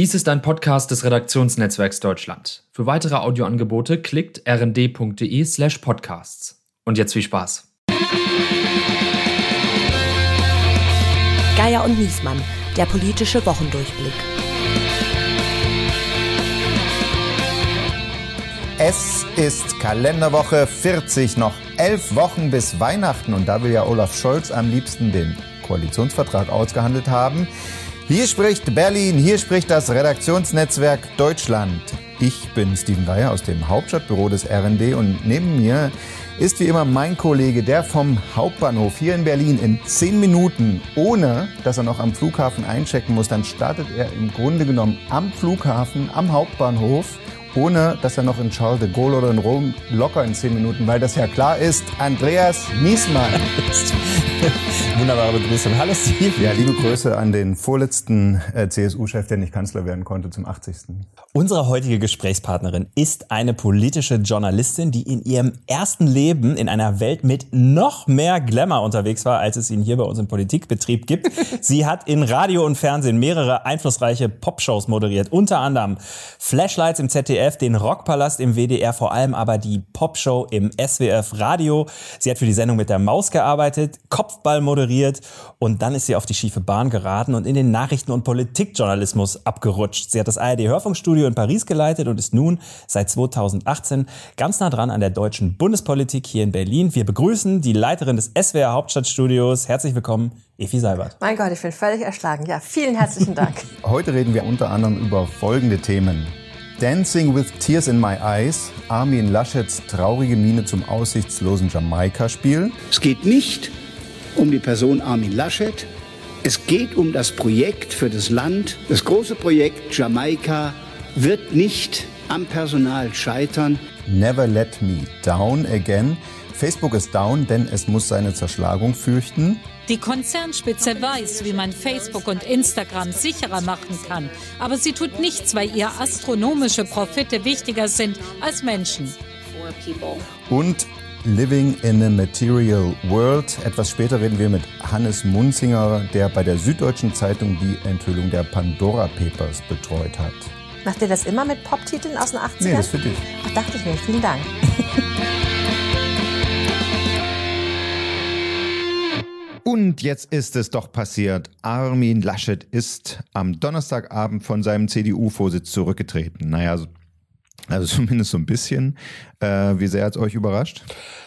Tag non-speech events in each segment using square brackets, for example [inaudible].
Dies ist ein Podcast des Redaktionsnetzwerks Deutschland. Für weitere Audioangebote klickt rnd.de slash podcasts. Und jetzt viel Spaß. Geier und Niesmann, der politische Wochendurchblick. Es ist Kalenderwoche 40, noch elf Wochen bis Weihnachten und da will ja Olaf Scholz am liebsten den Koalitionsvertrag ausgehandelt haben. Hier spricht Berlin, hier spricht das Redaktionsnetzwerk Deutschland. Ich bin Steven Geier aus dem Hauptstadtbüro des RND und neben mir ist wie immer mein Kollege, der vom Hauptbahnhof hier in Berlin in zehn Minuten, ohne dass er noch am Flughafen einchecken muss, dann startet er im Grunde genommen am Flughafen, am Hauptbahnhof ohne dass er noch in Charles de Gaulle oder in Rom locker in zehn Minuten, weil das ja klar ist, Andreas Niesmann. [laughs] Wunderbare Begrüßung. Hallo Steve. Ja, liebe Grüße an den vorletzten äh, CSU-Chef, der nicht Kanzler werden konnte, zum 80. Unsere heutige Gesprächspartnerin ist eine politische Journalistin, die in ihrem ersten Leben in einer Welt mit noch mehr Glamour unterwegs war, als es ihn hier bei uns im Politikbetrieb gibt. [laughs] Sie hat in Radio und Fernsehen mehrere einflussreiche Popshows moderiert, unter anderem Flashlights im ZDF, ZDF, den Rockpalast im WDR, vor allem aber die Popshow im SWF Radio. Sie hat für die Sendung mit der Maus gearbeitet, Kopfball moderiert und dann ist sie auf die schiefe Bahn geraten und in den Nachrichten- und Politikjournalismus abgerutscht. Sie hat das ARD-Hörfunkstudio in Paris geleitet und ist nun seit 2018 ganz nah dran an der deutschen Bundespolitik hier in Berlin. Wir begrüßen die Leiterin des SWR Hauptstadtstudios. Herzlich willkommen, Efi Seibert. Mein Gott, ich bin völlig erschlagen. Ja, vielen herzlichen Dank. [laughs] Heute reden wir unter anderem über folgende Themen. Dancing with Tears in My Eyes, Armin Laschets traurige Miene zum aussichtslosen Jamaika-Spiel. Es geht nicht um die Person Armin Laschet, es geht um das Projekt für das Land. Das große Projekt Jamaika wird nicht am Personal scheitern. Never let me down again. Facebook ist down, denn es muss seine Zerschlagung fürchten. Die Konzernspitze weiß, wie man Facebook und Instagram sicherer machen kann. Aber sie tut nichts, weil ihr astronomische Profite wichtiger sind als Menschen. Und Living in a Material World. Etwas später reden wir mit Hannes Munzinger, der bei der Süddeutschen Zeitung die Enthüllung der Pandora Papers betreut hat. Macht ihr das immer mit Pop-Titeln aus den 80ern? Nee, das für dich. Ach, dachte ich mir. Vielen Dank. Und jetzt ist es doch passiert. Armin Laschet ist am Donnerstagabend von seinem CDU-Vorsitz zurückgetreten. Naja, also [laughs] zumindest so ein bisschen. Äh, wie sehr hat es euch überrascht?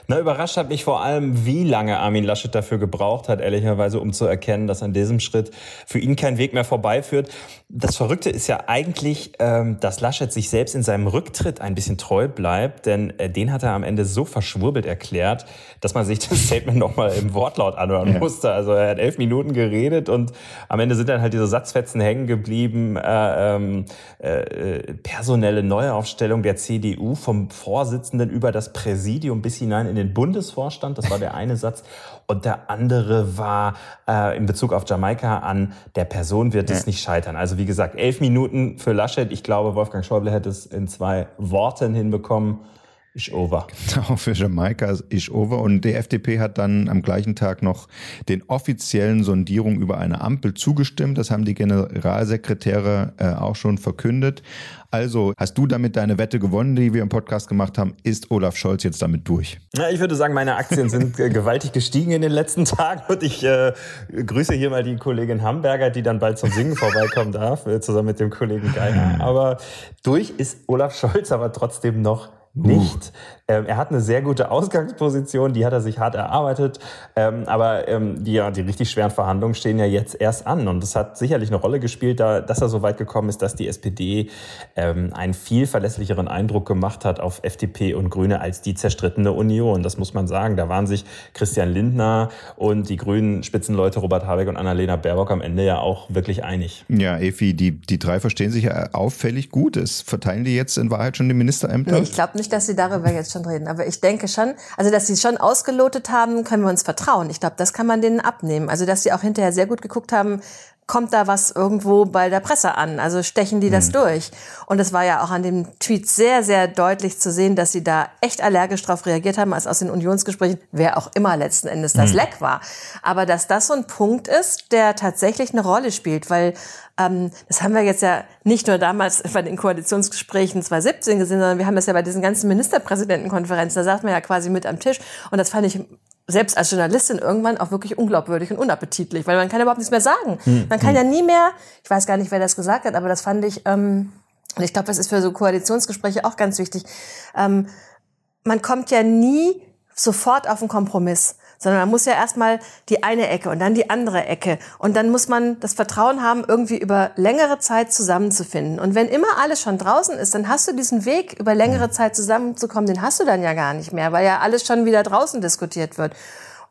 Na, überrascht hat mich vor allem, wie lange Armin Laschet dafür gebraucht hat, ehrlicherweise, um zu erkennen, dass an diesem Schritt für ihn kein Weg mehr vorbeiführt. Das Verrückte ist ja eigentlich, ähm, dass Laschet sich selbst in seinem Rücktritt ein bisschen treu bleibt, denn äh, den hat er am Ende so verschwurbelt erklärt, dass man sich das [laughs] Statement nochmal im Wortlaut anhören ja. musste. Also er hat elf Minuten geredet und am Ende sind dann halt diese Satzfetzen hängen geblieben. Äh, ähm, äh, personelle Neuaufstellung der CDU vom Vorsitzenden über das Präsidium bis hinein in den Bundesvorstand. Das war der eine Satz. Und der andere war äh, in Bezug auf Jamaika an der Person wird ja. es nicht scheitern. Also wie gesagt, elf Minuten für Laschet. Ich glaube, Wolfgang Schäuble hätte es in zwei Worten hinbekommen. Ist over. [laughs] Genau, für Jamaika ist over. Und die FDP hat dann am gleichen Tag noch den offiziellen Sondierungen über eine Ampel zugestimmt. Das haben die Generalsekretäre äh, auch schon verkündet. Also hast du damit deine Wette gewonnen, die wir im Podcast gemacht haben? Ist Olaf Scholz jetzt damit durch? Ja, ich würde sagen, meine Aktien sind äh, gewaltig gestiegen in den letzten [laughs] Tagen und ich äh, grüße hier mal die Kollegin Hamburger, die dann bald zum Singen vorbeikommen darf, äh, zusammen mit dem Kollegen Geiger. Aber durch ist Olaf Scholz aber trotzdem noch nicht. Ähm, er hat eine sehr gute Ausgangsposition, die hat er sich hart erarbeitet. Ähm, aber ähm, die, ja, die richtig schweren Verhandlungen stehen ja jetzt erst an. Und das hat sicherlich eine Rolle gespielt, da, dass er so weit gekommen ist, dass die SPD ähm, einen viel verlässlicheren Eindruck gemacht hat auf FDP und Grüne als die zerstrittene Union. Das muss man sagen. Da waren sich Christian Lindner und die grünen Spitzenleute Robert Habeck und Annalena Baerbock am Ende ja auch wirklich einig. Ja, Efi, die, die drei verstehen sich ja auffällig gut. Es verteilen die jetzt in Wahrheit schon die Ministerämter? Nee, ich glaube nicht, dass sie darüber jetzt schon reden. Aber ich denke schon, also dass sie schon ausgelotet haben, können wir uns vertrauen. Ich glaube, das kann man denen abnehmen. Also dass sie auch hinterher sehr gut geguckt haben, kommt da was irgendwo bei der Presse an? Also stechen die das Mhm. durch? Und es war ja auch an dem Tweet sehr, sehr deutlich zu sehen, dass sie da echt allergisch drauf reagiert haben, als aus den Unionsgesprächen, wer auch immer letzten Endes das Mhm. Leck war. Aber dass das so ein Punkt ist, der tatsächlich eine Rolle spielt, weil das haben wir jetzt ja nicht nur damals bei den Koalitionsgesprächen 2017 gesehen, sondern wir haben das ja bei diesen ganzen Ministerpräsidentenkonferenzen, da saß man ja quasi mit am Tisch und das fand ich selbst als Journalistin irgendwann auch wirklich unglaubwürdig und unappetitlich, weil man kann überhaupt nichts mehr sagen. Hm, Man kann hm. ja nie mehr, ich weiß gar nicht, wer das gesagt hat, aber das fand ich, ähm, und ich glaube, das ist für so Koalitionsgespräche auch ganz wichtig. Ähm, man kommt ja nie sofort auf einen Kompromiss, sondern man muss ja erstmal die eine Ecke und dann die andere Ecke. Und dann muss man das Vertrauen haben, irgendwie über längere Zeit zusammenzufinden. Und wenn immer alles schon draußen ist, dann hast du diesen Weg, über längere Zeit zusammenzukommen, den hast du dann ja gar nicht mehr, weil ja alles schon wieder draußen diskutiert wird.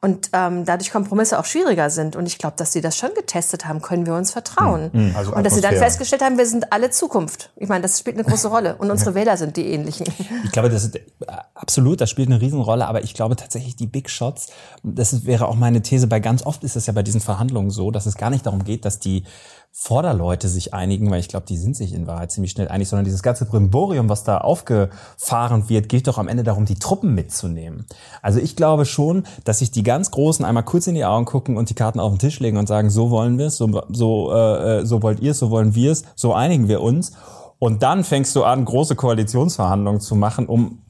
Und ähm, dadurch Kompromisse auch schwieriger sind. Und ich glaube, dass sie das schon getestet haben, können wir uns vertrauen. Mhm. Also und dass sie dann festgestellt haben, wir sind alle Zukunft. Ich meine, das spielt eine große Rolle. Und unsere Wähler sind die ähnlichen. Ich glaube, das ist äh, absolut, das spielt eine Riesenrolle, aber ich glaube tatsächlich die Big Shots, das wäre auch meine These, bei ganz oft ist es ja bei diesen Verhandlungen so, dass es gar nicht darum geht, dass die Vorderleute sich einigen, weil ich glaube, die sind sich in Wahrheit ziemlich schnell einig, sondern dieses ganze Brimborium, was da aufgefahren wird, geht doch am Ende darum, die Truppen mitzunehmen. Also ich glaube schon, dass sich die ganz Großen einmal kurz in die Augen gucken und die Karten auf den Tisch legen und sagen, so wollen wir es, so, so, äh, so wollt ihr es, so wollen wir es, so einigen wir uns. Und dann fängst du an, große Koalitionsverhandlungen zu machen, um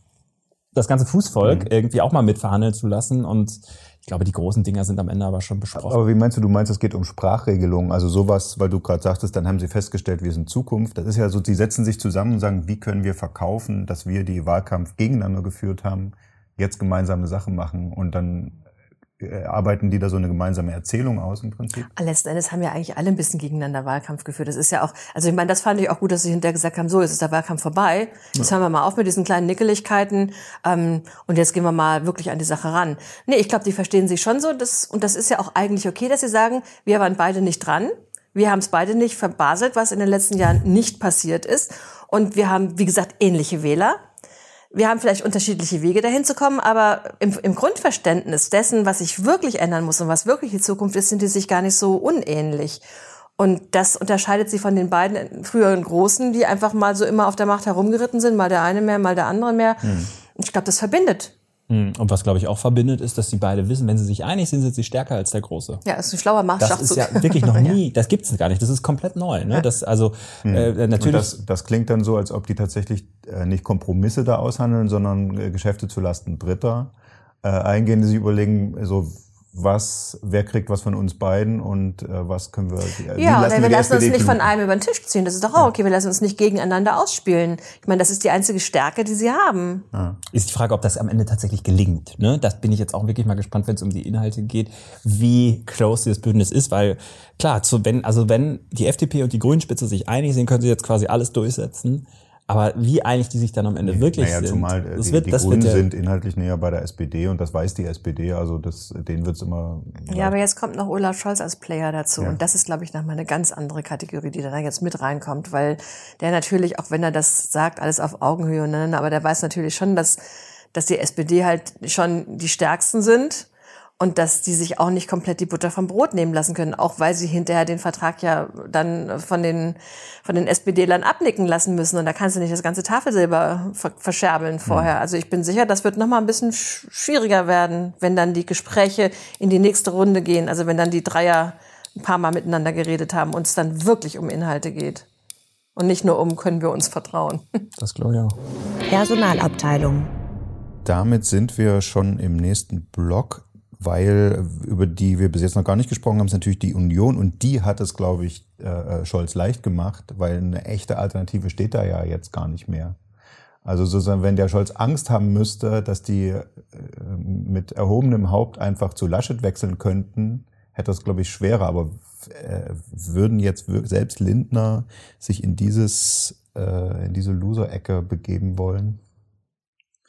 das ganze Fußvolk irgendwie auch mal mitverhandeln zu lassen. Und ich glaube, die großen Dinger sind am Ende aber schon besprochen. Aber wie meinst du, du meinst, es geht um Sprachregelungen, also sowas, weil du gerade sagtest, dann haben sie festgestellt, wir sind Zukunft. Das ist ja so, sie setzen sich zusammen und sagen, wie können wir verkaufen, dass wir die Wahlkampf gegeneinander geführt haben, jetzt gemeinsame Sachen machen und dann arbeiten die da so eine gemeinsame Erzählung aus im Prinzip. Letzten Endes haben ja eigentlich alle ein bisschen gegeneinander Wahlkampf geführt. Das ist ja auch, also ich meine, das fand ich auch gut, dass sie hinterher gesagt haben, so, jetzt ist der Wahlkampf vorbei. Jetzt hören wir mal auf mit diesen kleinen Nickeligkeiten ähm, und jetzt gehen wir mal wirklich an die Sache ran. Nee, ich glaube, die verstehen sich schon so das, und das ist ja auch eigentlich okay, dass sie sagen, wir waren beide nicht dran. Wir haben es beide nicht verbaselt, was in den letzten Jahren nicht passiert ist. Und wir haben, wie gesagt, ähnliche Wähler. Wir haben vielleicht unterschiedliche Wege dahin zu kommen, aber im, im Grundverständnis dessen, was sich wirklich ändern muss und was wirklich die Zukunft ist, sind die sich gar nicht so unähnlich. Und das unterscheidet sie von den beiden früheren Großen, die einfach mal so immer auf der Macht herumgeritten sind, mal der eine mehr, mal der andere mehr. Hm. Und ich glaube, das verbindet. Hm, Und was, glaube ich, auch verbindet, ist, dass sie beide wissen, wenn sie sich einig sind, sind sie stärker als der Große. Ja, ist ein schlauer Das ist ja [laughs] wirklich noch nie, das gibt es gar nicht. Das ist komplett neu. Ne? Das, also äh, Und natürlich. das, das klingt dann so, als ob die tatsächlich äh, nicht Kompromisse da aushandeln, sondern äh, Geschäfte zulasten Dritter äh, eingehen, die sich überlegen, so was, wer kriegt was von uns beiden und äh, was können wir. wie Ja, lassen wir die lassen uns nicht von einem über den Tisch ziehen. Das ist doch auch okay. Wir lassen uns nicht gegeneinander ausspielen. Ich meine, das ist die einzige Stärke, die sie haben. Ist die Frage, ob das am Ende tatsächlich gelingt. Ne? Das bin ich jetzt auch wirklich mal gespannt, wenn es um die Inhalte geht, wie close dieses Bündnis ist, weil klar, zu, wenn, also wenn die FDP und die Grünspitze sich einig sind, können sie jetzt quasi alles durchsetzen. Aber wie einig die sich dann am Ende wirklich naja, sind, zumal das die, wird, die das Grünen wird ja, sind inhaltlich näher bei der SPD und das weiß die SPD, also das, denen wird's immer. Ja, aber jetzt kommt noch Olaf Scholz als Player dazu. Ja. Und das ist, glaube ich, nochmal eine ganz andere Kategorie, die da jetzt mit reinkommt, weil der natürlich, auch wenn er das sagt, alles auf Augenhöhe, ne, aber der weiß natürlich schon, dass, dass die SPD halt schon die Stärksten sind und dass die sich auch nicht komplett die Butter vom Brot nehmen lassen können, auch weil sie hinterher den Vertrag ja dann von den, von den SPD-Lern abnicken lassen müssen. Und da kannst du nicht das ganze Tafelsilber ver verscherbeln vorher. Also ich bin sicher, das wird nochmal ein bisschen sch schwieriger werden, wenn dann die Gespräche in die nächste Runde gehen. Also wenn dann die Dreier ein paar Mal miteinander geredet haben und es dann wirklich um Inhalte geht. Und nicht nur um, können wir uns vertrauen. [laughs] das glaube ich auch. Personalabteilung. Damit sind wir schon im nächsten Block, weil über die wir bis jetzt noch gar nicht gesprochen haben, ist natürlich die Union und die hat es, glaube ich, äh, Scholz leicht gemacht, weil eine echte Alternative steht da ja jetzt gar nicht mehr. Also sozusagen, wenn der Scholz Angst haben müsste, dass die äh, mit erhobenem Haupt einfach zu Laschet wechseln könnten, hätte das, glaube ich, schwerer. Aber äh, würden jetzt selbst Lindner sich in dieses äh, in diese Loser-Ecke begeben wollen?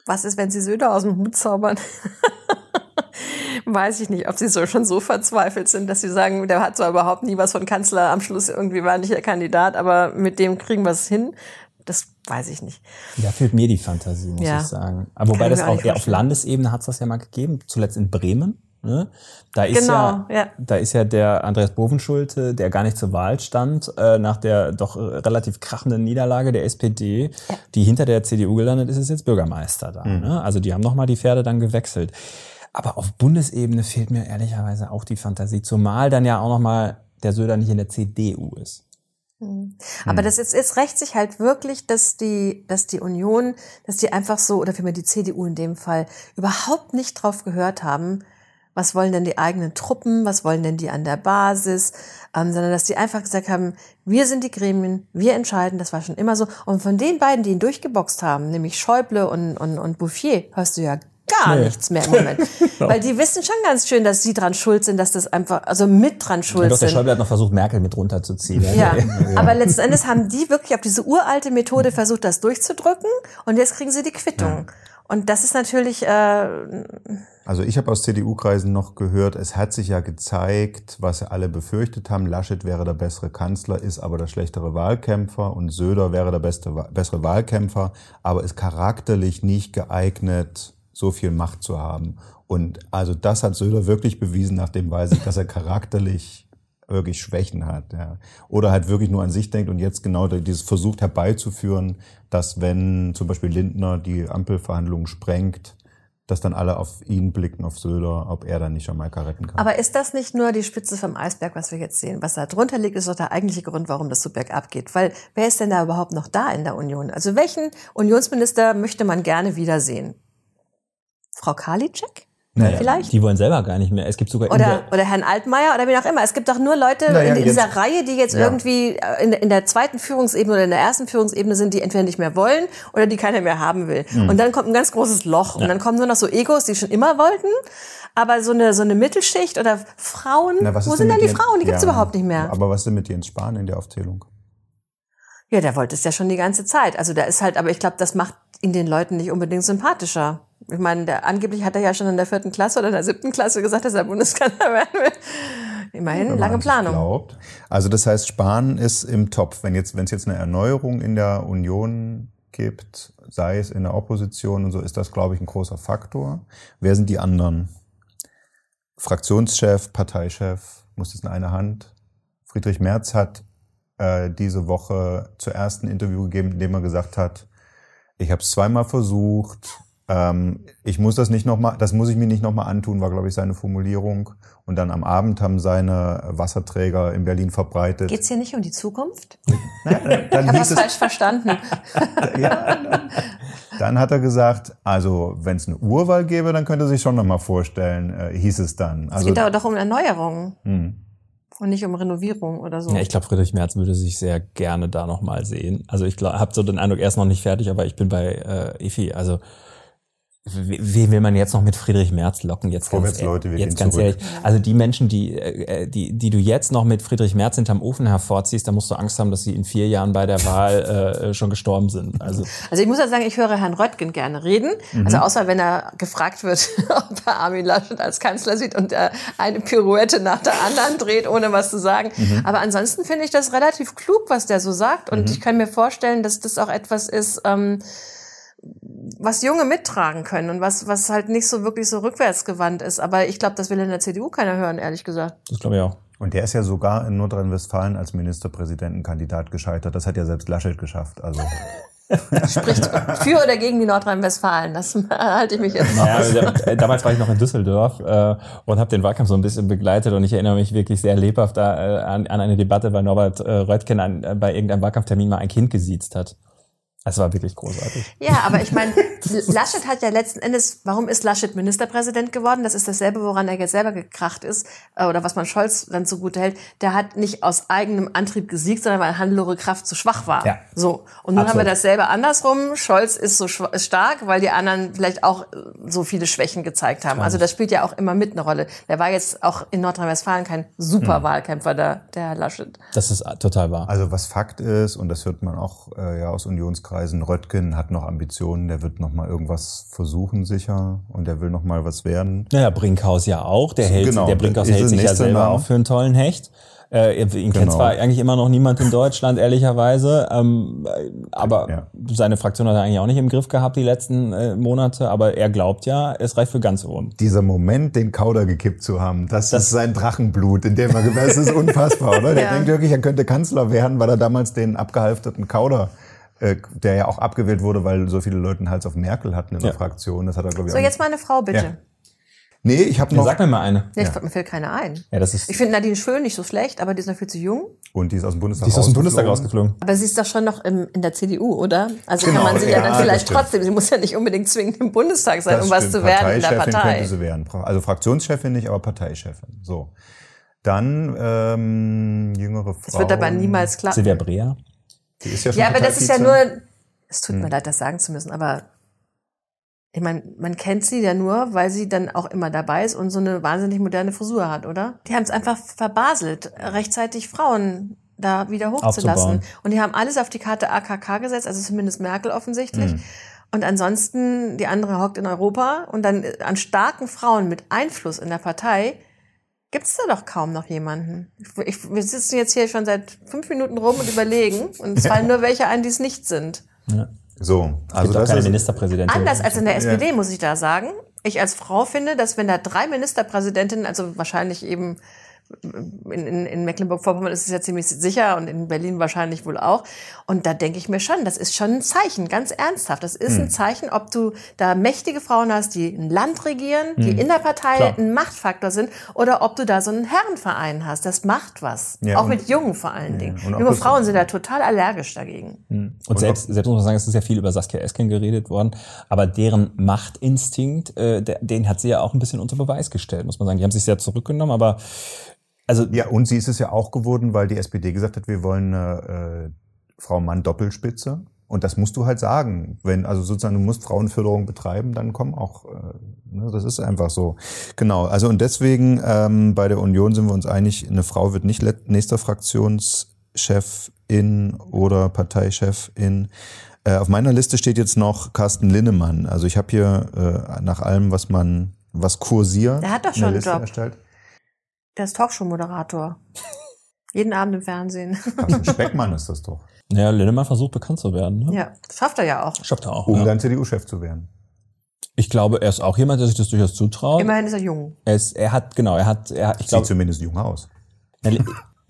Was ist, wenn sie Söder aus dem Hut zaubern? [laughs] Weiß ich nicht, ob sie so schon so verzweifelt sind, dass sie sagen, der hat zwar überhaupt nie was von Kanzler, am Schluss irgendwie war nicht der Kandidat, aber mit dem kriegen wir es hin. Das weiß ich nicht. Da fehlt mir die Fantasie, muss Ja. ich sagen. Aber wobei das auch eher auf. Landesebene hat es das ja mal gegeben, zuletzt in Bremen. Ne? Da ist Genau, ja, ja. da ist ja der Andreas Bovenschulte, der gar nicht zur Wahl stand, äh, nach der doch relativ krachenden Niederlage der SPD, die hinter der CDU gelandet ist, ist jetzt Bürgermeister da. Ne? Also die haben nochmal die Pferde dann gewechselt. Aber auf Bundesebene fehlt mir ehrlicherweise auch die Fantasie, zumal dann ja auch nochmal der Söder nicht in der CDU ist. Aber das ist, es rächt sich halt wirklich, dass die, dass die Union, dass die einfach so, oder vielmehr die CDU in dem Fall, überhaupt nicht drauf gehört haben, was wollen denn die eigenen Truppen, was wollen denn die an der Basis, ähm, sondern dass die einfach gesagt haben, wir sind die Gremien, wir entscheiden, das war schon immer so. Und von den beiden, die ihn durchgeboxt haben, nämlich Schäuble und, und, und Bouffier, hörst du ja gar Nee. nichts mehr im Moment. [laughs] Weil die wissen schon ganz schön, dass sie dran schuld sind, dass das einfach, also mit dran Ja, schuld doch, der sind. Schäuble hat noch versucht, Merkel mit runterzuziehen. Ja, [laughs] aber letzten Endes haben die wirklich auf diese uralte Methode versucht, das durchzudrücken und jetzt kriegen sie die Quittung. Und das ist natürlich, äh, Also ich habe aus CDU-Kreisen noch gehört, es hat sich ja gezeigt, was alle befürchtet haben. Laschet wäre der bessere Kanzler, ist aber der schlechtere Wahlkämpfer und Söder wäre der beste, bessere Wahlkämpfer, aber ist charakterlich nicht geeignet, so viel Macht zu haben. Und also das hat Söder wirklich bewiesen, nachdem weiß ich, dass er charakterlich wirklich Schwächen hat. Ja. Oder halt wirklich nur an sich denkt und jetzt genau dieses versucht herbeizuführen, dass wenn zum Beispiel Lindner die Ampelverhandlungen sprengt, dass dann alle auf ihn blicken, auf Söder, ob er dann nicht Jamaika retten kann. aber ist das nicht nur die Spitze vom Eisberg, was wir jetzt sehen? Was da drunter liegt, ist doch der eigentliche Grund, warum das so bergab geht. Weil wer ist denn da überhaupt noch da in der Union? Also welchen Unionsminister möchte man gerne wiedersehen? Frau Karliczek? Naja, Vielleicht? Die wollen selber gar nicht mehr. Es gibt sogar Oder, der, oder Herrn Altmaier oder wie auch immer. Es gibt doch nur Leute Naja, in, in jetzt- dieser Reihe, die jetzt Ja. irgendwie äh, in, in der zweiten Führungsebene oder in der ersten Führungsebene sind, die entweder nicht mehr wollen oder die keiner mehr haben will. Hm. Und dann kommt ein ganz großes Loch. Und dann kommen nur noch so Egos, die schon immer wollten. Aber so eine, so eine Mittelschicht oder Frauen, Na, was wo sind denn die Jens- Frauen? Die gibt's Ja, überhaupt nicht mehr. Aber was ist denn mit Jens Spahn in der Aufzählung? Ja, der wollte es ja schon die ganze Zeit. Also da ist halt, aber ich glaube, das macht ihn den Leuten nicht unbedingt sympathischer. Ich meine, der, angeblich hat er ja schon in der vierten Klasse oder in der siebten Klasse gesagt, dass er Bundeskanzler [laughs] werden will. Immerhin, lange Planung. Glaubt. Also das heißt, Spahn ist im Topf. Wenn jetzt, wenn es jetzt eine Erneuerung in der Union gibt, sei es in der Opposition und so, ist das, glaube ich, ein großer Faktor. Wer sind die anderen? Fraktionschef, Parteichef, muss das in einer Hand? Friedrich Merz hat äh, diese Woche zuerst ein Interview gegeben, in dem er gesagt hat, ich habe es zweimal versucht, ähm, ich muss das nicht noch mal, das muss ich mir nicht nochmal antun, war glaube ich seine Formulierung. Und dann am Abend haben seine Wasserträger in Berlin verbreitet. Geht's hier nicht um die Zukunft? [laughs] Dann Ich habe hieß das es, falsch verstanden. [laughs] ja, dann, dann hat er gesagt, also wenn es eine Urwahl gäbe, dann könnte er sich schon noch mal vorstellen, äh, hieß es dann. Es Also geht aber doch um Erneuerung hm. und nicht um Renovierung oder so. ja, ich glaube, Friedrich Merz würde sich sehr gerne da nochmal sehen. Also ich habe so den Eindruck, er ist noch nicht fertig, aber ich bin bei äh, Efi. Also wen will man jetzt noch mit Friedrich Merz locken? Jetzt ganz, Vorwärts, Leute, wir jetzt gehen ganz zurück. ehrlich. Also die Menschen, die, äh, die, die du jetzt noch mit Friedrich Merz hinterm Ofen hervorziehst, da musst du Angst haben, dass sie in vier Jahren bei der Wahl äh, schon gestorben sind. Also [laughs] Also ich muss ja sagen, ich höre Herrn Röttgen gerne reden. Mhm. Also außer wenn er gefragt wird, [laughs] ob er Armin Laschet als Kanzler sieht und er eine Pirouette nach der anderen dreht, ohne was zu sagen. Mhm. Aber ansonsten finde ich das relativ klug, was der so sagt. Und Mhm. ich kann mir vorstellen, dass das auch etwas ist, ähm, was Junge mittragen können und was, was halt nicht so wirklich so rückwärtsgewandt ist. Aber ich glaube, das will in der CDU keiner hören, ehrlich gesagt. das glaube ich auch. Und der ist ja sogar in Nordrhein-Westfalen als Ministerpräsidentenkandidat gescheitert. Das hat ja selbst Laschet geschafft. Also [laughs] Spricht für oder gegen die Nordrhein-Westfalen. Das [laughs] halte ich mich jetzt Ja, raus. also, äh, damals war ich noch in Düsseldorf äh, und habe den Wahlkampf so ein bisschen begleitet und ich erinnere mich wirklich sehr lebhaft da, äh, an, an eine Debatte, weil Norbert äh, Röttgen an, äh, bei irgendeinem Wahlkampftermin mal ein Kind gesiezt hat. Das war wirklich großartig. Ja, aber ich meine, Laschet hat ja letzten Endes, warum ist Laschet Ministerpräsident geworden? Das ist dasselbe, woran er jetzt selber gekracht ist, äh, oder was man Scholz dann zugute hält. Der hat nicht aus eigenem Antrieb gesiegt, sondern weil Hannelore Kraft zu schwach war. Ja. So. Und nun haben Absolut. wir dasselbe andersrum. Scholz ist so ist stark, weil die anderen vielleicht auch äh, so viele Schwächen gezeigt haben. Also das spielt ja auch immer mit eine Rolle. Der war jetzt auch in Nordrhein-Westfalen kein super Wahlkämpfer, der, der Herr Laschet. Das ist total wahr. Also was Fakt ist, und das hört man auch äh, ja aus Unionskreisen, Kreisen. Röttgen hat noch Ambitionen, der wird noch mal irgendwas versuchen sicher und der will noch mal was werden. Naja, Brinkhaus ja auch. Der, hält, Genau, der Brinkhaus hält sich ja selber Name. auch für einen tollen Hecht. Äh, ihn kennt Genau. zwar eigentlich immer noch niemand in Deutschland, ehrlicherweise, ähm, äh, aber Ja. seine Fraktion hat er eigentlich auch nicht im Griff gehabt die letzten äh, Monate, aber er glaubt ja, es reicht für ganz oben. Dieser Moment, den Kauder gekippt zu haben, das, Das- ist sein Drachenblut, in dem er, das ist unfassbar, oder? Der Ja. denkt wirklich, er könnte Kanzler werden, weil er damals den abgehalfterten Kauder, äh, der ja auch abgewählt wurde, weil so viele Leute einen Hals auf Merkel hatten in der Ja. Fraktion. Das hat er, glaube ich, So, auch jetzt mal eine Frau, bitte. Ja. Nee, ich habe noch. sag mir mal eine. Ja, ich, mir fällt keine ein. Ja, das ist, Ich finde Nadine Schön nicht so schlecht, aber die ist noch viel zu jung. Und die ist aus dem Bundestag die ist aus dem Bundestag rausgeflogen. Aber sie ist doch schon noch im, in der CDU, oder? Also Genau, kann man sie ja, ja, dann vielleicht trotzdem, sie muss ja nicht unbedingt zwingend im Bundestag sein, Das um was stimmt. zu werden in der Parteichefin Partei. könnte sie werden. Also Fraktionschefin nicht, aber Parteichefin. So. Dann ähm, jüngere Frau. Das wird aber niemals klappen. Silvia Brea. Die ist ja schon Ja, aber das ist ja nur, es tut Hm. mir leid, das sagen zu müssen, aber ich meine, man kennt sie ja nur, weil sie dann auch immer dabei ist und so eine wahnsinnig moderne Frisur hat, oder? Die haben es einfach verbaselt, rechtzeitig Frauen da wieder hochzulassen. Und die haben alles auf die Karte AKK gesetzt, also zumindest Merkel offensichtlich. Hm. Und ansonsten, die andere hockt in Europa und dann äh, an starken Frauen mit Einfluss in der Partei gibt's da doch kaum noch jemanden. Ich, wir sitzen jetzt hier schon seit fünf Minuten rum und überlegen und es [laughs] fallen nur welche ein, die es nicht sind. Ja. So, Also gibt auch das keine ist, Ministerpräsidentin. Anders als in der Ja. SPD, muss ich da sagen. Ich als Frau finde, dass wenn da drei Ministerpräsidentinnen, also wahrscheinlich eben in, in, in Mecklenburg-Vorpommern ist es ja ziemlich sicher und in Berlin wahrscheinlich wohl auch. Und da denke ich mir schon, das ist schon ein Zeichen, ganz ernsthaft. Das ist Hm. ein Zeichen, ob du da mächtige Frauen hast, die ein Land regieren, die in der Partei Klar. ein Machtfaktor sind, oder ob du da so einen Herrenverein hast. Das macht was. Ja, auch und- mit Jungen vor allen Dingen. und ob Junge Frauen sind da total allergisch dagegen. Und selbst, selbst muss man sagen, es ist ja viel über Saskia Esken geredet worden, aber deren Machtinstinkt, äh, der, den hat sie ja auch ein bisschen unter Beweis gestellt, muss man sagen. Die haben sich sehr zurückgenommen, aber also ja, und sie ist es ja auch geworden, weil die SPD gesagt hat, wir wollen eine äh, Frau-Mann-Doppelspitze. Und das musst du halt sagen. Wenn, also sozusagen, du musst Frauenförderung betreiben, dann kommen auch, äh, ne, das ist einfach so. Genau. Also und deswegen ähm, bei der Union sind wir uns einig, eine Frau wird nicht nächster Fraktionschefin oder Parteichefin. Äh, auf meiner Liste steht jetzt noch Carsten Linnemann. Also ich habe hier äh, nach allem, was man, was kursiert, Der hat doch eine schon einen Liste Job. erstellt. Der ist Talkshow-Moderator. Jeden Abend im Fernsehen. Carsten Speckmann ist das doch. ja, Lindemann versucht bekannt zu werden. Ne? Ja, schafft er ja auch. Schafft er auch. Um ja. dann CDU-Chef zu werden. Ich glaube, er ist auch jemand, der sich das durchaus zutraut. Immerhin ist er jung. Er, ist, er hat, genau, er hat, er hat ich Sieht glaube, zumindest jung aus.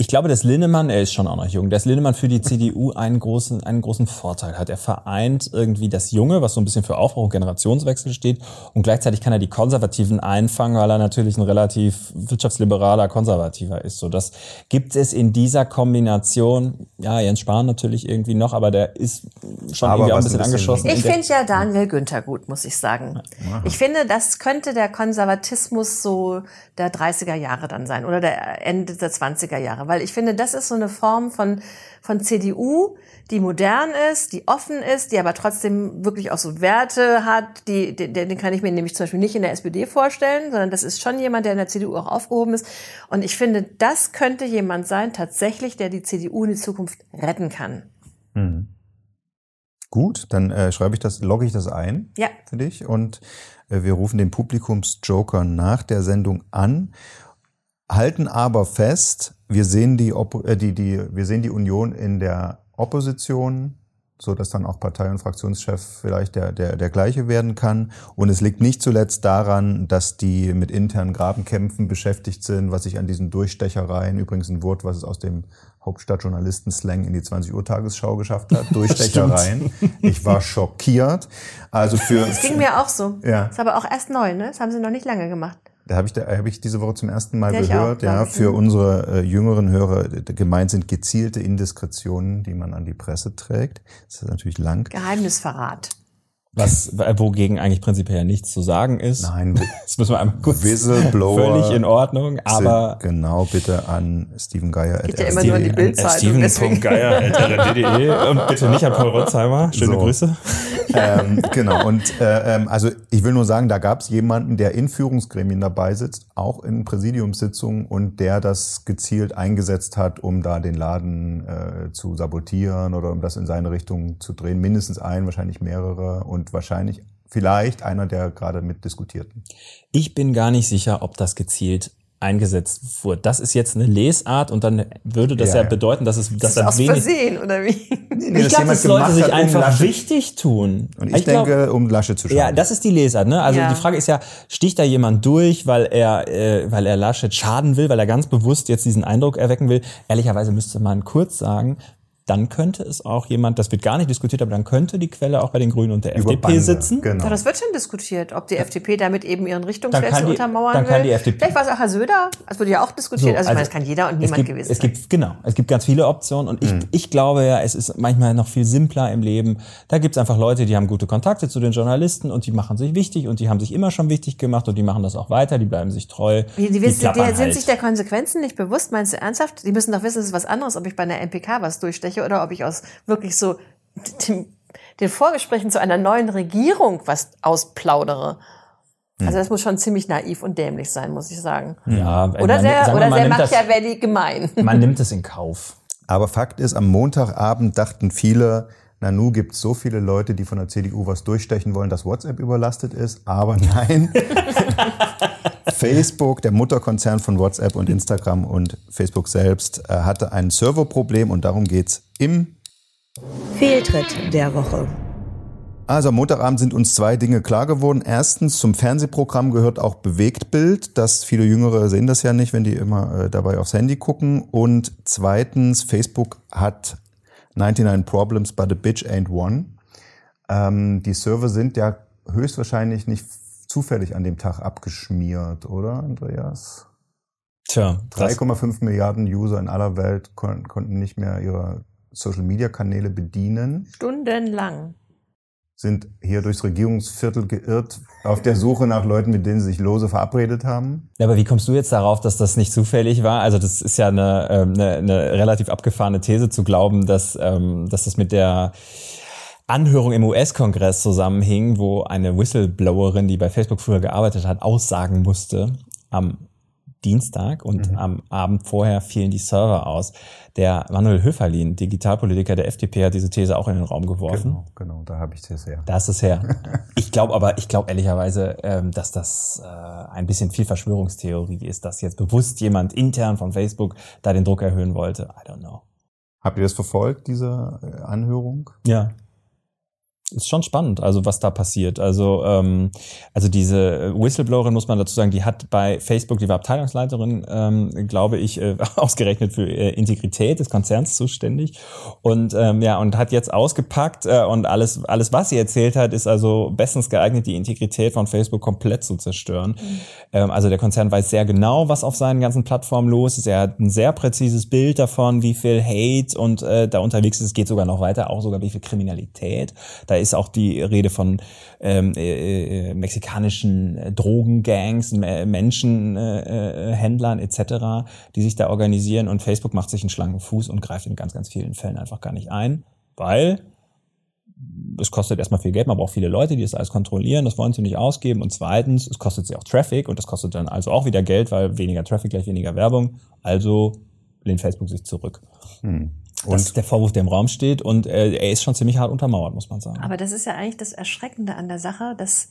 Ich glaube, dass Linnemann, er ist schon auch noch jung, dass Linnemann für die CDU einen großen, einen großen Vorteil hat. Er vereint irgendwie das Junge, was so ein bisschen für Aufbruch und Generationswechsel steht, und gleichzeitig kann er die Konservativen einfangen, weil er natürlich ein relativ wirtschaftsliberaler Konservativer ist. So, das gibt es in dieser Kombination, ja, Jens Spahn natürlich irgendwie noch, aber der ist schon Aber irgendwie auch ein bisschen ein bisschen- angeschossen. Ich finde ja Daniel Günther gut, muss ich sagen. Ich finde, das könnte der Konservatismus so der 30er Jahre dann sein oder der Ende der 20er Jahre. Weil ich finde, das ist so eine Form von, von CDU, die modern ist, die offen ist, die aber trotzdem wirklich auch so Werte hat, die, den, den kann ich mir nämlich zum Beispiel nicht in der SPD vorstellen, sondern das ist schon jemand, der in der CDU auch aufgehoben ist. Und ich finde, das könnte jemand sein, tatsächlich, der die CDU in die Zukunft retten kann. Gut, dann äh, schreibe ich das, logge ich das ein Ja. für dich und äh, wir rufen den Publikumsjoker nach der Sendung an, halten aber fest, wir sehen die, Oppo äh, die, die, wir sehen die Union in der Opposition, so dass dann auch Partei- und Fraktionschef vielleicht der, der, der gleiche werden kann. Und es liegt nicht zuletzt daran, dass die mit internen Grabenkämpfen beschäftigt sind, was sich an diesen Durchstechereien, übrigens ein Wort, was es aus dem Hauptstadtjournalisten-Slang in die 20 Uhr Tagesschau geschafft hat, [laughs] Durchstechereien. Ich war schockiert. Also für, Das ging mir auch so. Ja. Ist aber auch erst neu, ne? Das haben sie noch nicht lange gemacht. Da habe ich, da hab ich diese Woche zum ersten Mal Ja, gehört. auch, ja, für unsere äh, jüngeren Hörer gemeint sind gezielte Indiskretionen, die man an die Presse trägt. Das ist natürlich lang. Geheimnisverrat. was, wogegen eigentlich prinzipiell ja nichts zu sagen ist. Nein, [laughs] Das müssen wir einmal kurz. Whistleblower Völlig in Ordnung, aber genau bitte an Steven Geier. Geht ja immer nur an die Bildzeitung, deswegen. Steven.geier.de und bitte nicht an Paul Rotzheimer. Schöne So. Grüße. Ähm, genau. Und äh, ähm, also ich will nur sagen, da gab es jemanden, der in Führungsgremien dabei sitzt, auch in Präsidiumssitzungen und der das gezielt eingesetzt hat, um da den Laden äh, zu sabotieren oder um das in seine Richtung zu drehen. Mindestens ein, wahrscheinlich mehrere und wahrscheinlich vielleicht einer der gerade mit diskutierten. Ich bin gar nicht sicher, ob das gezielt eingesetzt wurde. Das ist jetzt eine Lesart und dann würde das ja, ja bedeuten, dass es dass das ist dann aus wenig Versehen oder wie? Nee, ich glaube, das sollte sich hat, um einfach Lasche- wichtig tun. Und ich, denke, um Lasche zu schauen. Ja, das ist die Lesart, ne? Also Ja. die Frage ist ja, sticht da jemand durch, weil er, äh, weil er Laschet schaden will, weil er ganz bewusst jetzt diesen Eindruck erwecken will? Ehrlicherweise müsste man kurz sagen, dann könnte es auch jemand, das wird gar nicht diskutiert, aber dann könnte die Quelle auch bei den Grünen und der Über FDP Bande, sitzen. Genau. Ja, das wird schon diskutiert, ob die FDP damit eben ihren Richtungswechsel kann die- untermauern dann will. kann die FDP Vielleicht war es auch Herr Söder, das wurde ja auch diskutiert. also, ich meine, das kann jeder und es niemand gibt, gewesen Es sein. gibt, genau, es gibt ganz viele Optionen und ich, ich glaube ja, es ist manchmal noch viel simpler im Leben. Da gibt es einfach Leute, die haben gute Kontakte zu den Journalisten und die machen sich wichtig und die haben sich immer schon wichtig gemacht und die machen das auch weiter, die bleiben sich treu. Die, die, wissen, die, klappern sind halt. sich der Konsequenzen nicht bewusst, meinst du ernsthaft? Die müssen doch wissen, es ist was anderes, ob ich bei einer MPK was durchsteche oder ob ich aus wirklich so den, den Vorgesprächen zu einer neuen Regierung was ausplaudere. Also das muss schon ziemlich naiv und dämlich sein, muss ich sagen. ja, Oder man- sehr, sagen wir oder mal, sehr Machiavelli gemein. Man nimmt es in Kauf. Aber Fakt ist, am Montagabend dachten viele, Nanu gibt es so viele Leute, die von der CDU was durchstechen wollen, dass WhatsApp überlastet ist. Aber nein. [laughs] Facebook, der Mutterkonzern von WhatsApp und Instagram und Facebook selbst, äh, hatte ein Serverproblem und darum geht's im Fehltritt der Woche. Also am Montagabend sind uns zwei Dinge klar geworden. Erstens, zum Fernsehprogramm gehört auch Bewegtbild. Das viele Jüngere sehen das ja nicht, wenn die immer äh, dabei aufs Handy gucken. Und zweitens, Facebook hat 99 Problems, but a bitch ain't one. Ähm, die Server sind ja höchstwahrscheinlich nicht zufällig an dem Tag abgeschmiert, oder, Andreas? Tja, das, 3,5 Milliarden User in aller Welt kon konnten nicht mehr ihre Social-Media-Kanäle bedienen Stundenlang. sind hier durchs Regierungsviertel geirrt auf der Suche nach Leuten, mit denen sie sich lose verabredet haben. Ja, aber wie kommst du jetzt darauf, dass das nicht zufällig war? Also das ist ja eine, ähm, eine, eine relativ abgefahrene These zu glauben, dass, ähm, dass das mit der Anhörung im US-Kongress zusammenhing, wo eine Whistleblowerin, die bei Facebook früher gearbeitet hat, aussagen musste am Dienstag und am Abend vorher fielen die Server aus. Der Manuel Höferlin, Digitalpolitiker der FDP, hat diese These auch in den Raum geworfen. Genau, genau, da habe ich das her. Da ist es her. [laughs] Ich glaube aber, ich glaube ehrlicherweise, ähm, dass das äh, ein bisschen viel Verschwörungstheorie ist, dass jetzt bewusst jemand intern von Facebook da den Druck erhöhen wollte. I don't know. Habt ihr das verfolgt, diese äh, Anhörung? Ja. Ist schon spannend, also was da passiert. Also, ähm, also diese Whistleblowerin muss man dazu sagen, die hat bei Facebook, die war Abteilungsleiterin, ähm, glaube ich, äh, [laughs] ausgerechnet für äh, Integrität des Konzerns zuständig und ähm, ja und hat jetzt ausgepackt äh, und alles, alles, was sie erzählt hat, ist also bestens geeignet, die Integrität von Facebook komplett zu zerstören. Ähm, also der Konzern weiß sehr genau, was auf seinen ganzen Plattformen los ist. Er hat ein sehr präzises Bild davon, wie viel Hate und äh, da unterwegs ist. Es geht sogar noch weiter, auch sogar wie viel Kriminalität. Da ist auch die Rede von ähm, äh, äh, mexikanischen äh, Drogengangs, äh, Menschenhändlern äh, Händlern etc., die sich da organisieren und Facebook macht sich einen schlanken Fuß und greift in ganz, ganz vielen Fällen einfach gar nicht ein, weil es kostet erstmal viel Geld, man braucht viele Leute, die das alles kontrollieren, das wollen sie nicht ausgeben. Und zweitens, es kostet sie auch Traffic und das kostet dann also auch wieder Geld, weil weniger Traffic gleich weniger Werbung. Also lehnt Facebook sich zurück. Das ist der Vorwurf, der im Raum steht und äh, er ist schon ziemlich hart untermauert, muss man sagen. Aber das ist ja eigentlich das Erschreckende an der Sache, dass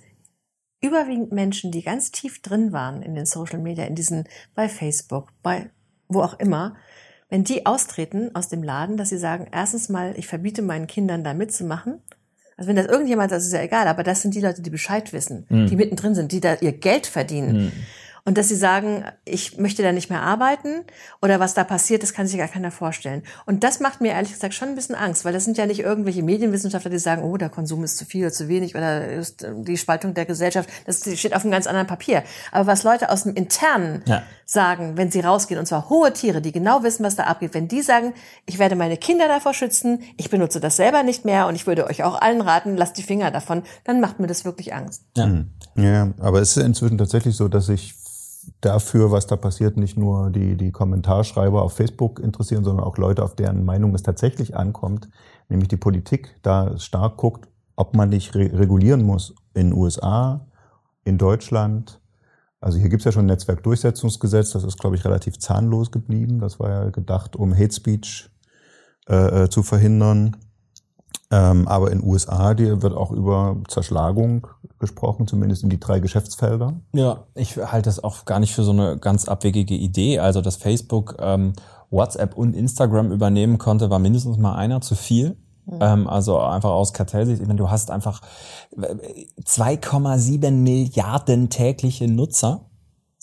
überwiegend Menschen, die ganz tief drin waren in den Social Media, in diesen, bei Facebook, bei wo auch immer, wenn die austreten aus dem Laden, dass sie sagen, erstens mal, ich verbiete meinen Kindern da mitzumachen. Also wenn das irgendjemand, das ist ja egal, aber das sind die Leute, die Bescheid wissen, die mittendrin sind, die da ihr Geld verdienen. Und dass sie sagen, ich möchte da nicht mehr arbeiten oder was da passiert, das kann sich gar keiner vorstellen. Und das macht mir ehrlich gesagt schon ein bisschen Angst, weil das sind ja nicht irgendwelche Medienwissenschaftler, die sagen, oh, der Konsum ist zu viel oder zu wenig oder ist äh, die Spaltung der Gesellschaft, das steht auf einem ganz anderen Papier. Aber was Leute aus dem Internen Ja. sagen, wenn sie rausgehen, und zwar hohe Tiere, die genau wissen, was da abgeht, wenn die sagen, ich werde meine Kinder davor schützen, ich benutze das selber nicht mehr und ich würde euch auch allen raten, lasst die Finger davon, dann macht mir das wirklich Angst. Ja, aber es ist inzwischen tatsächlich so, dass sich dafür, was da passiert, nicht nur die, die Kommentarschreiber auf Facebook interessieren, sondern auch Leute, auf deren Meinung es tatsächlich ankommt, nämlich die Politik da stark guckt, ob man nicht re regulieren muss in USA, in Deutschland. Also hier gibt es ja schon ein Netzwerkdurchsetzungsgesetz, das ist, glaube ich, relativ zahnlos geblieben. Das war ja gedacht, um Hate Speech äh, äh zu verhindern. Ähm, aber in USA die wird auch über Zerschlagung gesprochen, zumindest in die drei Geschäftsfelder. Ja, ich halte das auch gar nicht für so eine ganz abwegige Idee. Also, dass Facebook ähm, WhatsApp und Instagram übernehmen konnte, war mindestens mal einer zu viel. Mhm. Ähm, also einfach aus Kartellsicht. Ich meine, du hast einfach 2,7 Milliarden tägliche Nutzer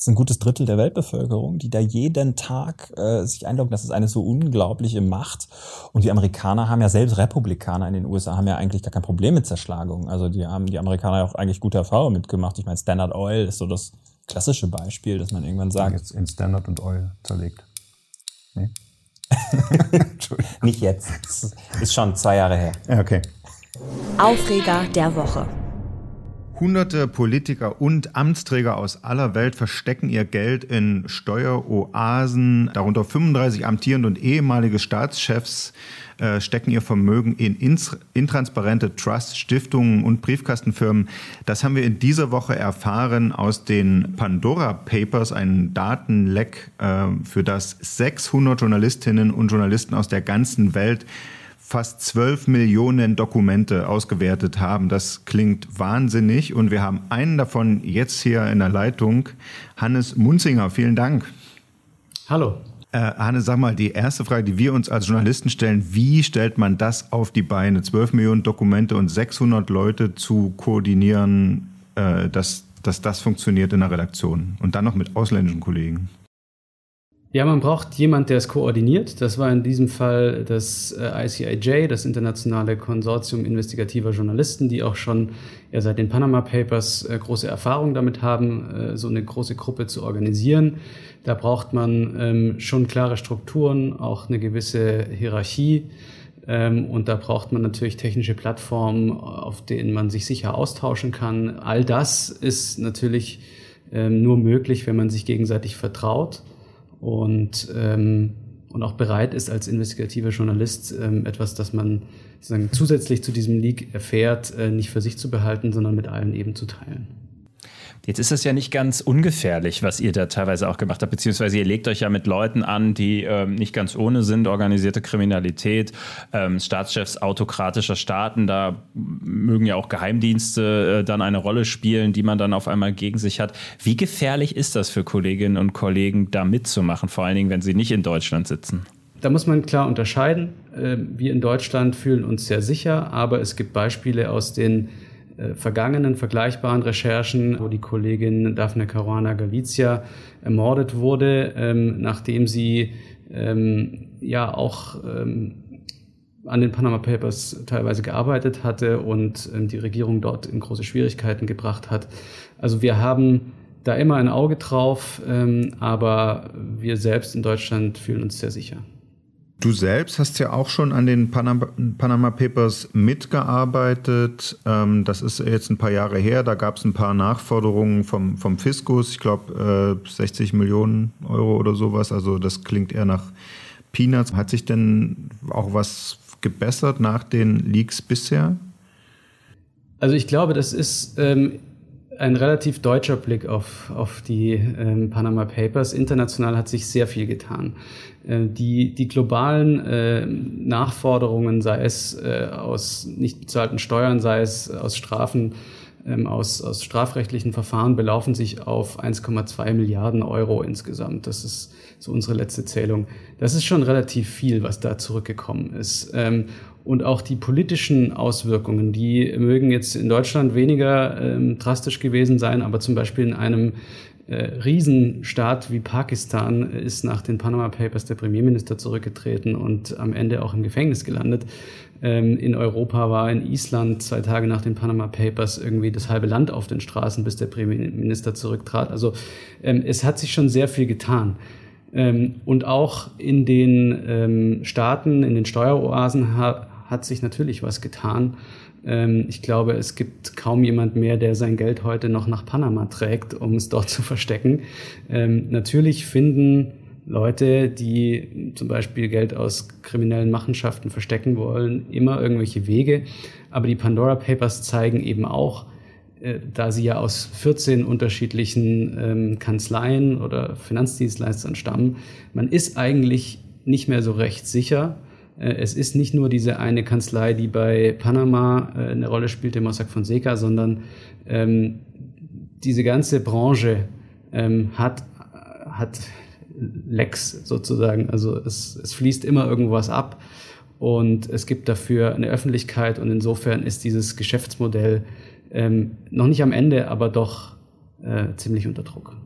das ist ein gutes Drittel der Weltbevölkerung, die da jeden Tag äh, sich einloggen. Das ist eine so unglaubliche Macht. Und die Amerikaner haben ja selbst Republikaner in den USA haben ja eigentlich gar kein Problem mit Zerschlagung. Also die haben die Amerikaner ja auch eigentlich gute Erfahrungen mitgemacht. Ich meine, Standard Oil ist so das klassische Beispiel, dass man irgendwann sagt. Jetzt in Standard und Oil zerlegt. Nee? [laughs] Nicht jetzt. Das ist schon zwei Jahre her. Ja, okay. Aufreger der Woche. Hunderte Politiker und Amtsträger aus aller Welt verstecken ihr Geld in Steueroasen. Darunter 35 amtierende und ehemalige Staatschefs äh, stecken ihr Vermögen in intransparente Trusts, Stiftungen und Briefkastenfirmen. Das haben wir in dieser Woche erfahren aus den Pandora Papers, ein Datenleck, äh, für das 600 Journalistinnen und Journalisten aus der ganzen Welt fast 12 Millionen Dokumente ausgewertet haben. Das klingt wahnsinnig und wir haben einen davon jetzt hier in der Leitung. Hannes Munzinger, vielen Dank. Hallo. Äh, Hannes, sag mal, die erste Frage, die wir uns als Journalisten stellen, wie stellt man das auf die Beine? 12 Millionen Dokumente und 600 Leute zu koordinieren, äh, dass, dass das funktioniert in der Redaktion und dann noch mit ausländischen Kollegen. Ja, man braucht jemand, der es koordiniert. Das war in diesem Fall das äh, ICIJ, das internationale Konsortium investigativer Journalisten, die auch schon ja, seit den Panama Papers äh, große Erfahrung damit haben, äh, so eine große Gruppe zu organisieren. Da braucht man ähm, schon klare Strukturen, auch eine gewisse Hierarchie. Ähm, und da braucht man natürlich technische Plattformen, auf denen man sich sicher austauschen kann. All das ist natürlich ähm, nur möglich, wenn man sich gegenseitig vertraut und, ähm, und auch bereit ist als investigativer Journalist ähm, etwas, das man sozusagen zusätzlich zu diesem Leak erfährt, äh, nicht für sich zu behalten, sondern mit allen eben zu teilen. Jetzt ist es ja nicht ganz ungefährlich, was ihr da teilweise auch gemacht habt, beziehungsweise ihr legt euch ja mit Leuten an, die ähm, nicht ganz ohne sind, organisierte Kriminalität, ähm, Staatschefs autokratischer Staaten, da mögen ja auch Geheimdienste äh, dann eine Rolle spielen, die man dann auf einmal gegen sich hat. Wie gefährlich ist das für Kolleginnen und Kollegen, da mitzumachen, vor allen Dingen, wenn sie nicht in Deutschland sitzen? Da muss man klar unterscheiden. Äh, wir in Deutschland fühlen uns sehr sicher, aber es gibt Beispiele aus den äh, vergangenen vergleichbaren Recherchen, wo die Kollegin Daphne Caruana Galizia ermordet wurde, ähm, nachdem sie ähm, ja auch ähm, an den Panama Papers teilweise gearbeitet hatte und ähm, die Regierung dort in große Schwierigkeiten gebracht hat. Also wir haben da immer ein Auge drauf, ähm, aber wir selbst in Deutschland fühlen uns sehr sicher. Du selbst hast ja auch schon an den Panama, Panama Papers mitgearbeitet. Ähm, das ist jetzt ein paar Jahre her. Da gab es ein paar Nachforderungen vom, vom Fiskus. Ich glaube, äh, 60 Millionen Euro oder sowas. Also das klingt eher nach Peanuts. Hat sich denn auch was gebessert nach den Leaks bisher? Also ich glaube, das ist ähm, ein relativ deutscher Blick auf, auf die ähm, Panama Papers. International hat sich sehr viel getan. Äh, die, die globalen äh, Nachforderungen, sei es äh, aus nicht bezahlten Steuern, sei es aus Strafen, ähm, aus, aus strafrechtlichen Verfahren, belaufen sich auf 1,2 Milliarden Euro insgesamt. Das ist so unsere letzte Zählung. Das ist schon relativ viel, was da zurückgekommen ist. Ähm, und auch die politischen Auswirkungen, die mögen jetzt in Deutschland weniger ähm, drastisch gewesen sein, aber zum Beispiel in einem äh, Riesenstaat wie Pakistan ist nach den Panama Papers der Premierminister zurückgetreten und am Ende auch im Gefängnis gelandet. Ähm, in Europa war in Island zwei Tage nach den Panama Papers irgendwie das halbe Land auf den Straßen, bis der Premierminister zurücktrat. Also ähm, es hat sich schon sehr viel getan. Ähm, und auch in den ähm, Staaten, in den Steueroasen ha hat sich natürlich was getan. Ähm, ich glaube, es gibt kaum jemand mehr, der sein Geld heute noch nach Panama trägt, um es dort [laughs] zu verstecken. Ähm, natürlich finden Leute, die zum Beispiel Geld aus kriminellen Machenschaften verstecken wollen, immer irgendwelche Wege. Aber die Pandora Papers zeigen eben auch, äh, da sie ja aus 14 unterschiedlichen ähm, Kanzleien oder Finanzdienstleistern stammen, man ist eigentlich nicht mehr so recht sicher. Äh, es ist nicht nur diese eine Kanzlei, die bei Panama äh, eine Rolle spielt, der Mossack Fonseca, sondern ähm, diese ganze Branche ähm, hat, hat Lecks sozusagen. Also es, es fließt immer irgendwas ab und es gibt dafür eine Öffentlichkeit und insofern ist dieses Geschäftsmodell ähm, noch nicht am Ende, aber doch äh, ziemlich unter Druck.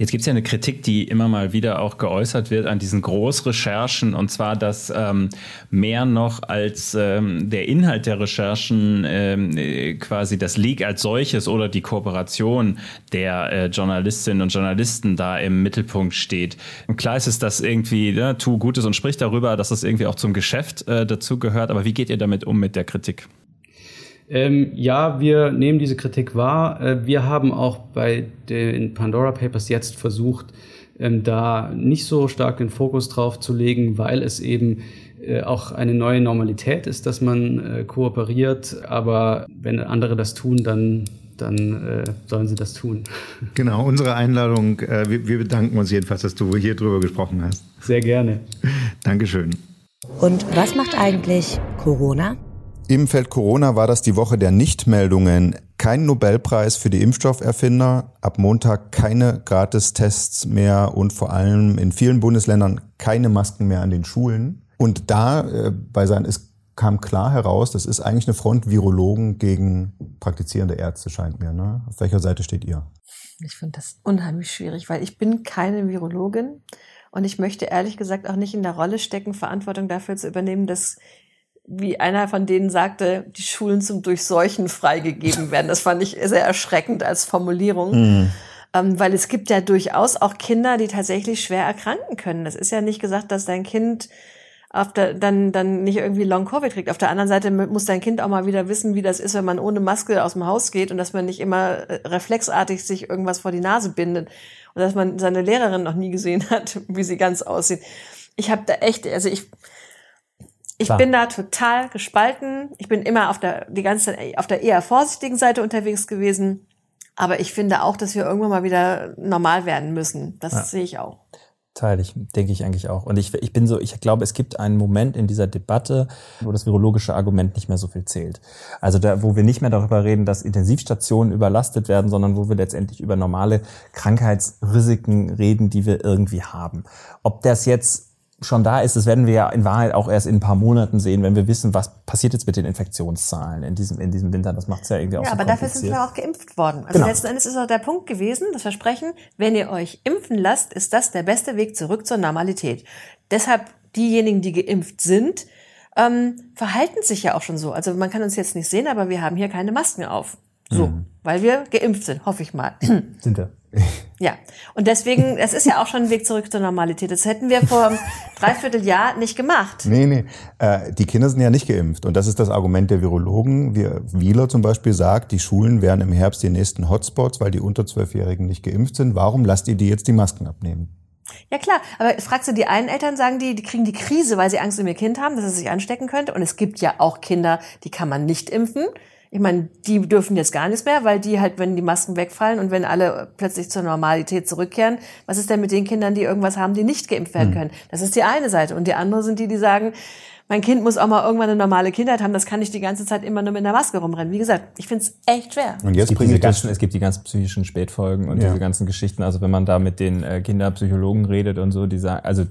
Jetzt gibt es ja eine Kritik, die immer mal wieder auch geäußert wird an diesen Großrecherchen, und zwar, dass ähm, mehr noch als ähm, der Inhalt der Recherchen ähm, quasi das Leak als solches oder die Kooperation der äh, Journalistinnen und Journalisten da im Mittelpunkt steht. Und klar ist es, dass irgendwie, ne, tu Gutes und sprich darüber, dass das irgendwie auch zum Geschäft äh, dazu gehört, aber wie geht ihr damit um mit der Kritik? Ähm, ja, wir nehmen diese Kritik wahr. Äh, wir haben auch bei den Pandora Papers jetzt versucht, ähm, da nicht so stark den Fokus drauf zu legen, weil es eben äh, auch eine neue Normalität ist, dass man äh, kooperiert. Aber wenn andere das tun, dann dann äh, sollen sie das tun. [laughs] Genau, unsere Einladung. Äh, wir, wir bedanken uns jedenfalls, dass du hier drüber gesprochen hast. Sehr gerne. Dankeschön. Und was macht eigentlich Corona? Im Feld Corona war das die Woche der Nichtmeldungen. Kein Nobelpreis für die Impfstofferfinder, ab Montag keine Gratistests mehr und vor allem in vielen Bundesländern keine Masken mehr an den Schulen. Und da äh, bei sein, es kam klar heraus, das ist eigentlich eine Front Virologen gegen praktizierende Ärzte, scheint mir. Ne? Auf welcher Seite steht ihr? Ich finde das unheimlich schwierig, weil ich bin keine Virologin und ich möchte ehrlich gesagt auch nicht in der Rolle stecken, Verantwortung dafür zu übernehmen, dass wie einer von denen sagte, die Schulen zum Durchseuchen freigegeben werden. Das fand ich sehr erschreckend als Formulierung. Mhm. Ähm, weil es gibt ja durchaus auch Kinder, die tatsächlich schwer erkranken können. Das ist ja nicht gesagt, dass dein Kind auf der, dann, dann nicht irgendwie Long-Covid kriegt. Auf der anderen Seite muss dein Kind auch mal wieder wissen, wie das ist, wenn man ohne Maske aus dem Haus geht und dass man nicht immer äh, reflexartig sich irgendwas vor die Nase bindet und dass man seine Lehrerin noch nie gesehen hat, [laughs] wie sie ganz aussieht. Ich habe da echt, also ich, ich Klar. bin da total gespalten. Ich bin immer auf der, die ganze Zeit auf der eher vorsichtigen Seite unterwegs gewesen. Aber ich finde auch, dass wir irgendwann mal wieder normal werden müssen. Das ja. sehe ich auch. Teile ich, denke ich eigentlich auch. Und ich, ich bin so, ich glaube, es gibt einen Moment in dieser Debatte, wo das virologische Argument nicht mehr so viel zählt. Also da, wo wir nicht mehr darüber reden, dass Intensivstationen überlastet werden, sondern wo wir letztendlich über normale Krankheitsrisiken reden, die wir irgendwie haben. Ob das jetzt schon da ist, das werden wir ja in Wahrheit auch erst in ein paar Monaten sehen, wenn wir wissen, was passiert jetzt mit den Infektionszahlen in diesem, in diesem Winter. Das macht es ja irgendwie auch ja, so aber dafür sind wir auch geimpft worden. Also genau. letzten Endes ist auch der Punkt gewesen, das Versprechen, wenn ihr euch impfen lasst, ist das der beste Weg zurück zur Normalität. Deshalb diejenigen, die geimpft sind, ähm, verhalten sich ja auch schon so. Also man kann uns jetzt nicht sehen, aber wir haben hier keine Masken auf. So, mhm. weil wir geimpft sind, hoffe ich mal. Sind wir. [laughs] Ja, und deswegen, es ist ja auch schon ein Weg zurück zur Normalität. Das hätten wir vor einem Dreivierteljahr nicht gemacht. Nee, nee. Äh, die Kinder sind ja nicht geimpft. Und das ist das Argument der Virologen. Wir, Wieler zum Beispiel sagt, die Schulen wären im Herbst die nächsten Hotspots, weil die unter Zwölfjährigen nicht geimpft sind. Warum lasst ihr die jetzt die Masken abnehmen? Ja klar, aber fragst du die einen Eltern, sagen die, die kriegen die Krise, weil sie Angst um ihr Kind haben, dass es sich anstecken könnte. Und es gibt ja auch Kinder, die kann man nicht impfen. Ich meine, die dürfen jetzt gar nichts mehr, weil die halt, wenn die Masken wegfallen und wenn alle plötzlich zur Normalität zurückkehren, was ist denn mit den Kindern, die irgendwas haben, die nicht geimpft werden hm. können? Das ist die eine Seite. Und die andere sind die, die sagen, mein Kind muss auch mal irgendwann eine normale Kindheit haben. Das kann nicht die ganze Zeit immer nur mit einer Maske rumrennen. Wie gesagt, ich finde es echt schwer. Und jetzt bringe ich ganzen, es gibt die ganzen psychischen Spätfolgen und ja. diese ganzen Geschichten. Also wenn man da mit den äh, Kinderpsychologen redet und so, die sagen, also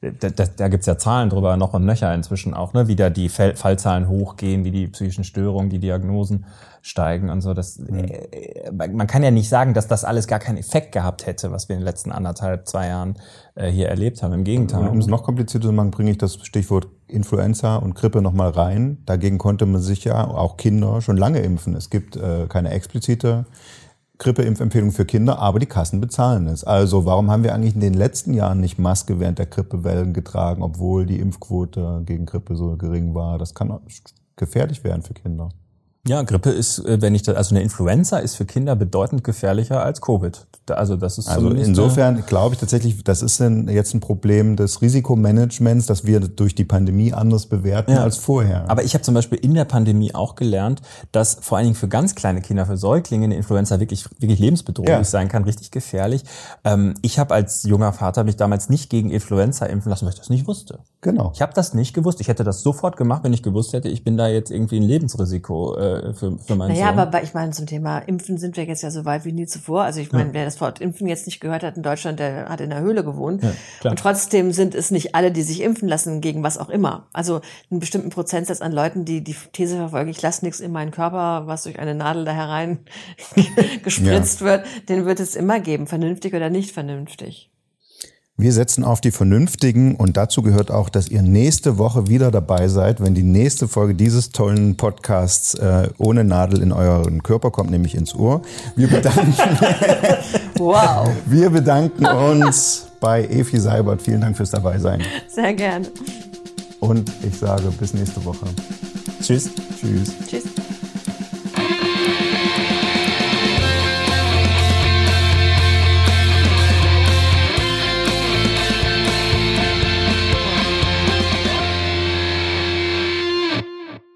da, da, da gibt ja Zahlen drüber noch und nöcher inzwischen auch, ne, wie da die Fallzahlen hochgehen, wie die psychischen Störungen, die Diagnosen steigen und so. Das, mhm. äh, man kann ja nicht sagen, dass das alles gar keinen Effekt gehabt hätte, was wir in den letzten anderthalb, zwei Jahren äh, hier erlebt haben. Im Gegenteil. Um es noch komplizierter zu machen, bringe ich das Stichwort Influenza und Grippe nochmal rein. Dagegen konnte man sich ja auch Kinder schon lange impfen. Es gibt äh, keine explizite Grippeimpfempfehlung für Kinder, aber die Kassen bezahlen es. Also warum haben wir eigentlich in den letzten Jahren nicht Maske während der Grippewellen getragen, obwohl die Impfquote gegen Grippe so gering war? Das kann gefährlich werden für Kinder. Ja, Grippe ist, äh, wenn ich das, also eine Influenza ist für Kinder bedeutend gefährlicher als Covid. Also das ist also insofern glaube ich tatsächlich, das ist ein, jetzt ein Problem des Risikomanagements, dass wir durch die Pandemie anders bewerten ja. als vorher. Aber ich habe zum Beispiel in der Pandemie auch gelernt, dass vor allen Dingen für ganz kleine Kinder, für Säuglinge eine Influenza wirklich wirklich lebensbedrohlich ja. sein kann, richtig gefährlich. Ähm, ich habe als junger Vater mich damals nicht gegen Influenza impfen lassen, weil ich das nicht wusste. Genau. Ich habe das nicht gewusst. Ich hätte das sofort gemacht, wenn ich gewusst hätte, ich bin da jetzt irgendwie ein Lebensrisiko äh, für, für meinen naja, Sohn. aber ich meine, zum Thema Impfen sind wir jetzt ja so weit wie nie zuvor. Also ich meine, ja. wer das Wort Impfen jetzt nicht gehört hat in Deutschland, der hat in der Höhle gewohnt. Ja, und trotzdem sind es nicht alle, die sich impfen lassen gegen was auch immer. Also einen bestimmten Prozentsatz an Leuten, die die These verfolgen, ich lasse nichts in meinen Körper, was durch eine Nadel da herein [laughs] gespritzt ja. wird, den wird es immer geben, vernünftig oder nicht vernünftig. Wir setzen auf die Vernünftigen und dazu gehört auch, dass ihr nächste Woche wieder dabei seid, wenn die nächste Folge dieses tollen Podcasts äh, ohne Nadel in euren Körper kommt, nämlich ins Ohr. Wir bedanken, [laughs] wow. wir bedanken uns bei Efi Seibert. Vielen Dank fürs Dabeisein. Sehr gerne. Und ich sage bis nächste Woche. Tschüss. Tschüss. Tschüss.